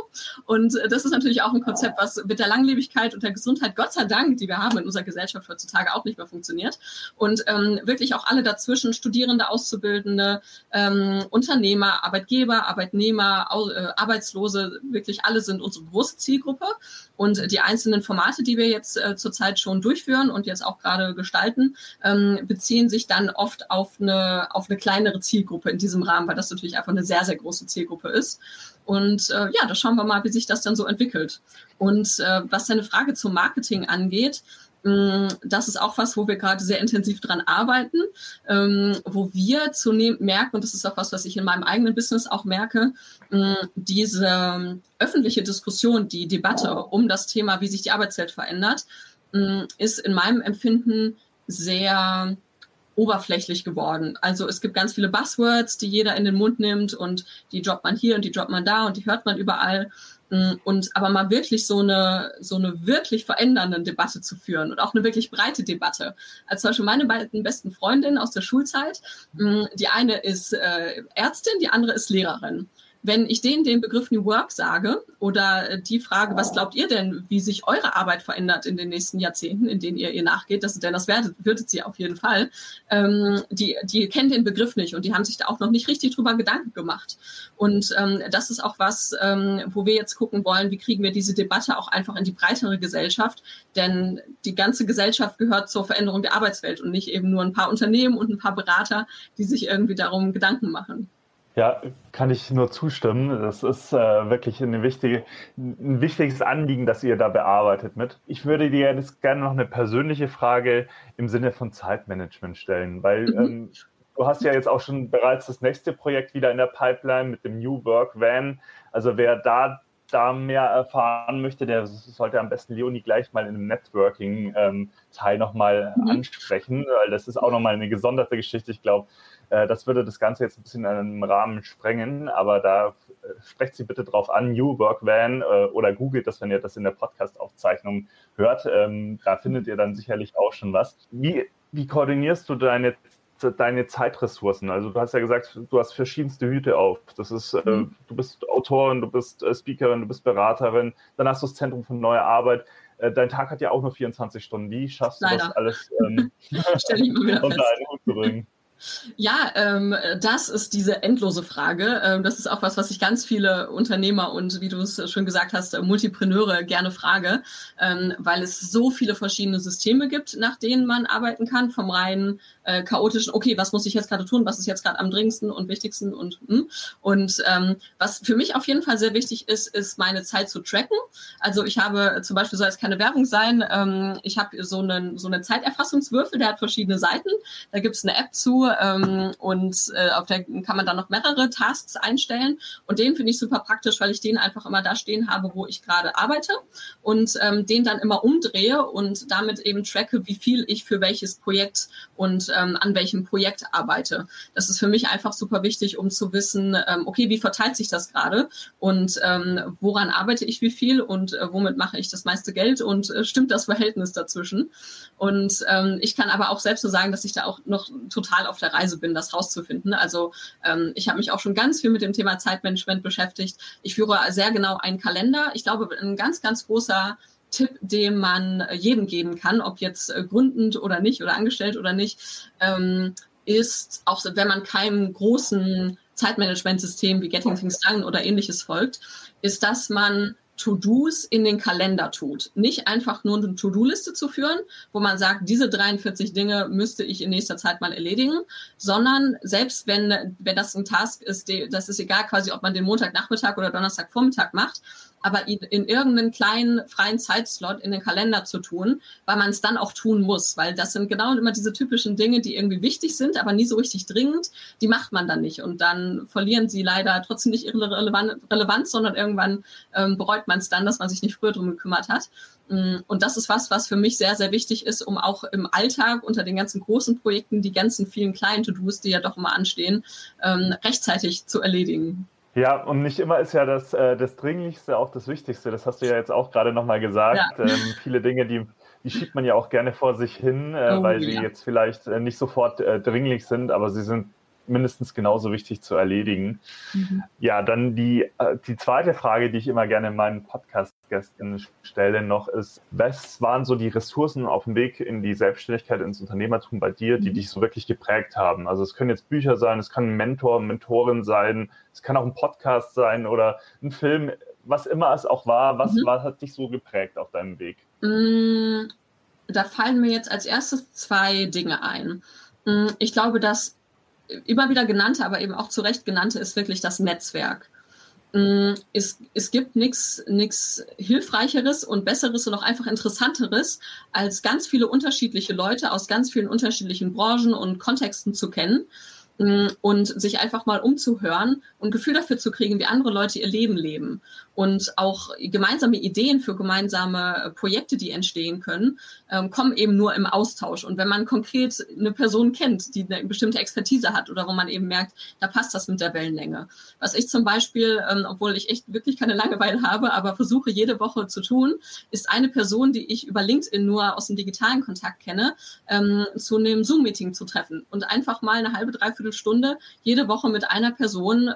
Und äh, das ist natürlich auch ein Konzept, was mit der Langlebigkeit und der Gesundheit, Gott sei Dank, die wir haben in unserer Gesellschaft heutzutage auch nicht mehr funktioniert. Und ähm, wirklich auch alle dazwischen, Studierende, Auszubildende, ähm, Unternehmer, Arbeitgeber, Arbeitnehmer, äh, Arbeitslose, wirklich alle sind unsere große Zielgruppe. Und die einzelnen Formate, die wir jetzt äh, zurzeit schon durchführen und jetzt auch gerade gestalten, ähm, beziehen sich dann oft auf eine, auf eine kleinere Zielgruppe in diesem Rahmen, weil das natürlich einfach eine sehr, sehr große Zielgruppe ist. Und äh, ja, da schauen wir mal, wie sich das dann so entwickelt. Und äh, was deine Frage zum Marketing angeht, das ist auch was, wo wir gerade sehr intensiv dran arbeiten, ähm, wo wir zunehmend merken, und das ist auch was, was ich in meinem eigenen Business auch merke, mm, diese ähm, öffentliche Diskussion, die Debatte um das Thema, wie sich die Arbeitswelt verändert, mm, ist in meinem Empfinden sehr oberflächlich geworden. Also es gibt ganz viele Buzzwords, die jeder in den Mund nimmt und die droppt man hier und die droppt man da und die hört man überall. Mm, und aber mal wirklich so eine, so eine wirklich verändernde Debatte zu führen und auch eine wirklich breite Debatte. Als zum Beispiel meine beiden besten Freundinnen aus der Schulzeit, mm, die eine ist äh, Ärztin, die andere ist Lehrerin wenn ich denen den Begriff New Work sage oder die Frage, was glaubt ihr denn, wie sich eure Arbeit verändert in den nächsten Jahrzehnten, in denen ihr ihr nachgeht, das, denn das werdet, würdet sie auf jeden Fall, ähm, die, die kennen den Begriff nicht und die haben sich da auch noch nicht richtig drüber Gedanken gemacht. Und ähm, das ist auch was, ähm, wo wir jetzt gucken wollen, wie kriegen wir diese Debatte auch einfach in die breitere Gesellschaft, denn die ganze Gesellschaft gehört zur Veränderung der Arbeitswelt und nicht eben nur ein paar Unternehmen und ein paar Berater, die sich irgendwie darum Gedanken machen. Ja, kann ich nur zustimmen. Das ist äh, wirklich eine wichtige, ein wichtiges Anliegen, das ihr da bearbeitet mit. Ich würde dir jetzt gerne noch eine persönliche Frage im Sinne von Zeitmanagement stellen, weil mhm. ähm, du hast ja jetzt auch schon bereits das nächste Projekt wieder in der Pipeline mit dem New Work Van. Also wer da da mehr erfahren möchte, der sollte am besten Leonie gleich mal in einem Networking-Teil ähm, nochmal mhm. ansprechen, weil das ist auch nochmal eine gesonderte Geschichte. Ich glaube, äh, das würde das Ganze jetzt ein bisschen in einem Rahmen sprengen, aber da äh, sprecht sie bitte drauf an, New Work Van äh, oder googelt das, wenn ihr das in der Podcast-Aufzeichnung hört. Ähm, da findet ihr dann sicherlich auch schon was. Wie, wie koordinierst du deine deine Zeitressourcen. Also du hast ja gesagt, du hast verschiedenste Hüte auf. Das ist, äh, mhm. äh, du bist Autorin, du bist äh, Speakerin, du bist Beraterin, dann hast du das Zentrum für neue Arbeit. Äh, dein Tag hat ja auch nur 24 Stunden. Wie schaffst du Leider. das alles ähm, unter einen Hut zu bringen? Ja, ähm, das ist diese endlose Frage. Ähm, das ist auch was, was ich ganz viele Unternehmer und, wie du es schon gesagt hast, Multipreneure gerne frage, ähm, weil es so viele verschiedene Systeme gibt, nach denen man arbeiten kann, vom reinen äh, chaotischen, okay, was muss ich jetzt gerade tun, was ist jetzt gerade am dringendsten und wichtigsten und hm? und ähm, was für mich auf jeden Fall sehr wichtig ist, ist meine Zeit zu tracken. Also ich habe zum Beispiel, soll es keine Werbung sein, ähm, ich habe so einen so einen Zeiterfassungswürfel, der hat verschiedene Seiten. Da gibt es eine App zu ähm, und äh, auf der kann man dann noch mehrere Tasks einstellen und den finde ich super praktisch, weil ich den einfach immer da stehen habe, wo ich gerade arbeite und ähm, den dann immer umdrehe und damit eben tracke, wie viel ich für welches Projekt und ähm, an welchem Projekt arbeite. Das ist für mich einfach super wichtig, um zu wissen, ähm, okay, wie verteilt sich das gerade und ähm, woran arbeite ich wie viel und äh, womit mache ich das meiste Geld und äh, stimmt das Verhältnis dazwischen. Und ähm, ich kann aber auch selbst so sagen, dass ich da auch noch total auf der Reise bin, das rauszufinden. Also ähm, ich habe mich auch schon ganz viel mit dem Thema Zeitmanagement beschäftigt. Ich führe sehr genau einen Kalender. Ich glaube, ein ganz, ganz großer Tipp, den man äh, jedem geben kann, ob jetzt äh, gründend oder nicht oder angestellt oder nicht, ähm, ist, auch wenn man keinem großen Zeitmanagementsystem wie Getting Things Done oder ähnliches folgt, ist, dass man To-Dos in den Kalender tut. Nicht einfach nur eine To-Do-Liste zu führen, wo man sagt, diese 43 Dinge müsste ich in nächster Zeit mal erledigen, sondern selbst wenn, wenn das ein Task ist, das ist egal quasi, ob man den Montagnachmittag oder Donnerstagvormittag macht, aber in irgendeinen kleinen freien Zeitslot in den Kalender zu tun, weil man es dann auch tun muss, weil das sind genau immer diese typischen Dinge, die irgendwie wichtig sind, aber nie so richtig dringend, die macht man dann nicht und dann verlieren sie leider trotzdem nicht ihre Relevanz, sondern irgendwann ähm, bereut man es dann, dass man sich nicht früher drum gekümmert hat. Mm, und das ist was, was für mich sehr, sehr wichtig ist, um auch im Alltag unter den ganzen großen Projekten die ganzen vielen kleinen To-Dos, die ja doch immer anstehen, ähm, rechtzeitig zu erledigen. Ja, und nicht immer ist ja das, äh, das Dringlichste auch das Wichtigste. Das hast du ja jetzt auch gerade nochmal gesagt. Ja. Ähm, viele Dinge, die, die schiebt man ja auch gerne vor sich hin, äh, oh, weil ja. sie jetzt vielleicht äh, nicht sofort äh, dringlich sind, aber sie sind mindestens genauso wichtig zu erledigen. Mhm. Ja, dann die, äh, die zweite Frage, die ich immer gerne in meinen Podcast-Gästen stelle noch ist, was waren so die Ressourcen auf dem Weg in die Selbstständigkeit, ins Unternehmertum bei dir, die mhm. dich so wirklich geprägt haben? Also es können jetzt Bücher sein, es kann ein Mentor, Mentorin sein, es kann auch ein Podcast sein oder ein Film, was immer es auch war. Was, mhm. was hat dich so geprägt auf deinem Weg? Mm, da fallen mir jetzt als erstes zwei Dinge ein. Mm, ich glaube, dass immer wieder genannte, aber eben auch zu Recht genannte, ist wirklich das Netzwerk. Mm, es, es gibt nichts Hilfreicheres und Besseres und auch einfach Interessanteres, als ganz viele unterschiedliche Leute aus ganz vielen unterschiedlichen Branchen und Kontexten zu kennen mm, und sich einfach mal umzuhören und Gefühl dafür zu kriegen, wie andere Leute ihr Leben leben und auch gemeinsame Ideen für gemeinsame äh, Projekte, die entstehen können, ähm, kommen eben nur im Austausch. Und wenn man konkret eine Person kennt, die eine bestimmte Expertise hat oder wo man eben merkt, da passt das mit der Wellenlänge. Was ich zum Beispiel, ähm, obwohl ich echt wirklich keine Langeweile habe, aber versuche jede Woche zu tun, ist eine Person, die ich über LinkedIn nur aus dem digitalen Kontakt kenne, ähm, zu einem Zoom-Meeting zu treffen und einfach mal eine halbe, dreiviertel Stunde jede Woche mit einer Person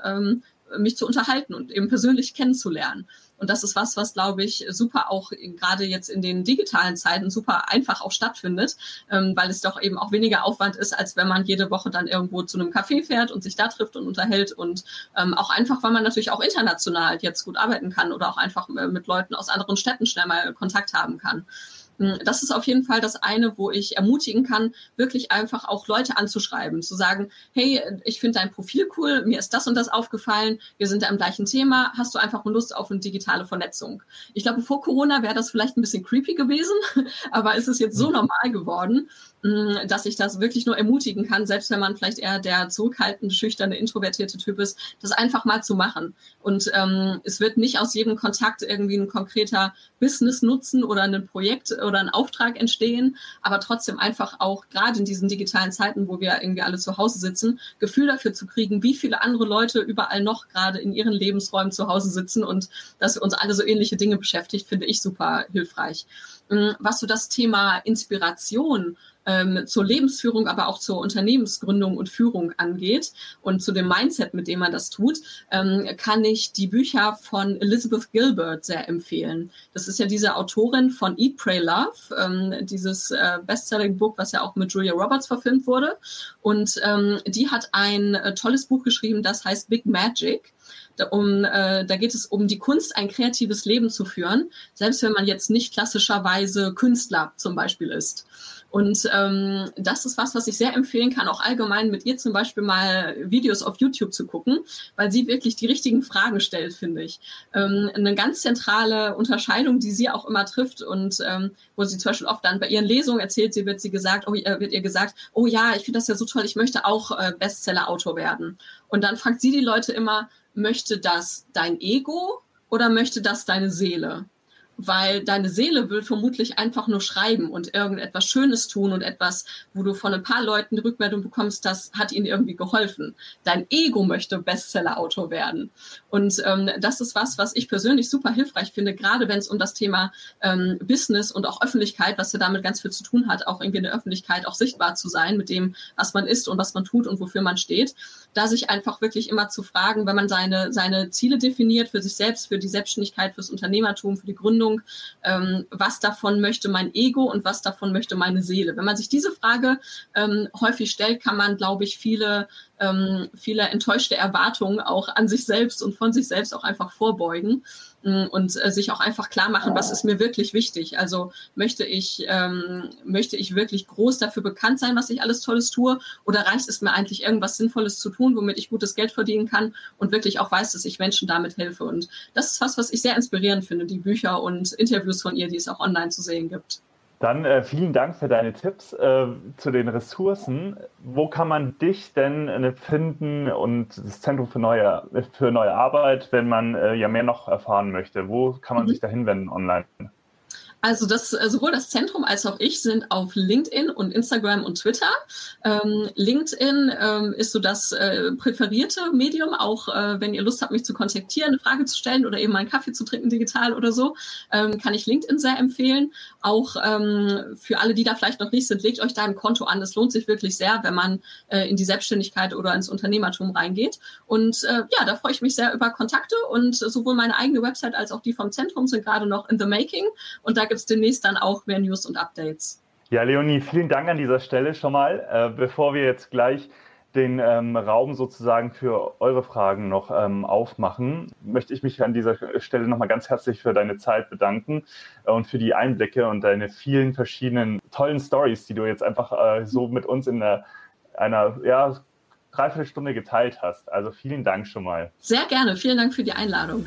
mich zu unterhalten und eben persönlich kennenzulernen. Und das ist was, was glaube ich super auch gerade jetzt in den digitalen Zeiten super einfach auch stattfindet, ähm, weil es doch eben auch weniger Aufwand ist, als wenn man jede Woche dann irgendwo zu einem Café fährt und sich da trifft und unterhält und ähm, auch einfach, weil man natürlich auch international jetzt gut arbeiten kann oder auch einfach äh, mit Leuten aus anderen Städten schnell mal Kontakt haben kann. Das ist auf jeden Fall das eine, wo ich ermutigen kann, wirklich einfach auch Leute anzuschreiben, zu sagen, hey, ich finde dein Profil cool, mir ist das und das aufgefallen, wir sind da im gleichen Thema, hast du einfach Lust auf eine digitale Vernetzung? Ich glaube, vor Corona wäre das vielleicht ein bisschen creepy gewesen, aber ist es jetzt so mhm. normal geworden, dass ich das wirklich nur ermutigen kann, selbst wenn man vielleicht eher der zurückhaltende, schüchterne, introvertierte Typ ist, das einfach mal zu machen. Und ähm, es wird nicht aus jedem Kontakt irgendwie ein konkreter Business-Nutzen oder ein Projekt oder ein Auftrag entstehen, aber trotzdem einfach auch gerade in diesen digitalen Zeiten, wo wir irgendwie alle zu Hause sitzen, Gefühl dafür zu kriegen, wie viele andere Leute überall noch gerade in ihren Lebensräumen zu Hause sitzen und dass uns alle so ähnliche Dinge beschäftigt, finde ich super hilfreich. Was so das Thema Inspiration ähm, zur Lebensführung, aber auch zur Unternehmensgründung und Führung angeht und zu dem Mindset, mit dem man das tut, ähm, kann ich die Bücher von Elizabeth Gilbert sehr empfehlen. Das ist ja diese Autorin von Eat, Pray, Love, ähm, dieses äh, Bestselling-Buch, was ja auch mit Julia Roberts verfilmt wurde. Und ähm, die hat ein äh, tolles Buch geschrieben, das heißt Big Magic. Da, um, äh, da geht es um die Kunst, ein kreatives Leben zu führen, selbst wenn man jetzt nicht klassischerweise Künstler zum Beispiel ist. Und ähm, das ist was, was ich sehr empfehlen kann, auch allgemein mit ihr zum Beispiel mal Videos auf YouTube zu gucken, weil sie wirklich die richtigen Fragen stellt, finde ich. Ähm, eine ganz zentrale Unterscheidung, die sie auch immer trifft und ähm, wo sie zum Beispiel oft dann bei ihren Lesungen erzählt, sie wird sie gesagt, oh, äh, wird ihr gesagt, oh ja, ich finde das ja so toll, ich möchte auch äh, Bestseller-Autor werden. Und dann fragt sie die Leute immer, möchte das dein Ego oder möchte das deine Seele? Weil deine Seele will vermutlich einfach nur schreiben und irgendetwas Schönes tun und etwas, wo du von ein paar Leuten die Rückmeldung bekommst, das hat ihnen irgendwie geholfen. Dein Ego möchte Bestseller-Autor werden. Und ähm, das ist was, was ich persönlich super hilfreich finde, gerade wenn es um das Thema ähm, Business und auch Öffentlichkeit, was ja damit ganz viel zu tun hat, auch irgendwie in der Öffentlichkeit auch sichtbar zu sein mit dem, was man ist und was man tut und wofür man steht. Da sich einfach wirklich immer zu fragen, wenn man seine, seine Ziele definiert für sich selbst, für die Selbstständigkeit, fürs Unternehmertum, für die Gründung, Entscheidung, ähm, was davon möchte mein Ego und was davon möchte meine Seele. Wenn man sich diese Frage ähm, häufig stellt, kann man, glaube ich, viele ähm, viele enttäuschte Erwartungen auch an sich selbst und von sich selbst auch einfach vorbeugen und äh, sich auch einfach klar machen, was ist mir wirklich wichtig. Also möchte ich, ähm, möchte ich wirklich groß dafür bekannt sein, was ich alles Tolles tue, oder reicht es mir eigentlich irgendwas Sinnvolles zu tun, womit ich gutes Geld verdienen kann und wirklich auch weiß, dass ich Menschen damit helfe. Und das ist was, was ich sehr inspirierend finde, die Bücher und Interviews von ihr, die es auch online zu sehen gibt. Dann äh, vielen Dank für deine Tipps äh, zu den Ressourcen. Wo kann man dich denn äh, finden und das Zentrum für neue, für neue Arbeit, wenn man äh, ja mehr noch erfahren möchte? Wo kann man mhm. sich da hinwenden online? Also das, äh, sowohl das Zentrum als auch ich sind auf LinkedIn und Instagram und Twitter. Ähm, LinkedIn ähm, ist so das äh, präferierte Medium, auch äh, wenn ihr Lust habt, mich zu kontaktieren, eine Frage zu stellen oder eben einen Kaffee zu trinken digital oder so, ähm, kann ich LinkedIn sehr empfehlen. Auch ähm, für alle, die da vielleicht noch nicht sind, legt euch da ein Konto an. Das lohnt sich wirklich sehr, wenn man äh, in die Selbstständigkeit oder ins Unternehmertum reingeht. Und äh, ja, da freue ich mich sehr über Kontakte und sowohl meine eigene Website als auch die vom Zentrum sind gerade noch in the making. Und da gibt es demnächst dann auch mehr News und Updates. Ja, Leonie, vielen Dank an dieser Stelle schon mal. Äh, bevor wir jetzt gleich den ähm, Raum sozusagen für eure Fragen noch ähm, aufmachen, möchte ich mich an dieser Stelle nochmal ganz herzlich für deine Zeit bedanken äh, und für die Einblicke und deine vielen verschiedenen tollen Stories, die du jetzt einfach äh, so mit uns in der, einer ja, Dreiviertelstunde geteilt hast. Also vielen Dank schon mal. Sehr gerne. Vielen Dank für die Einladung.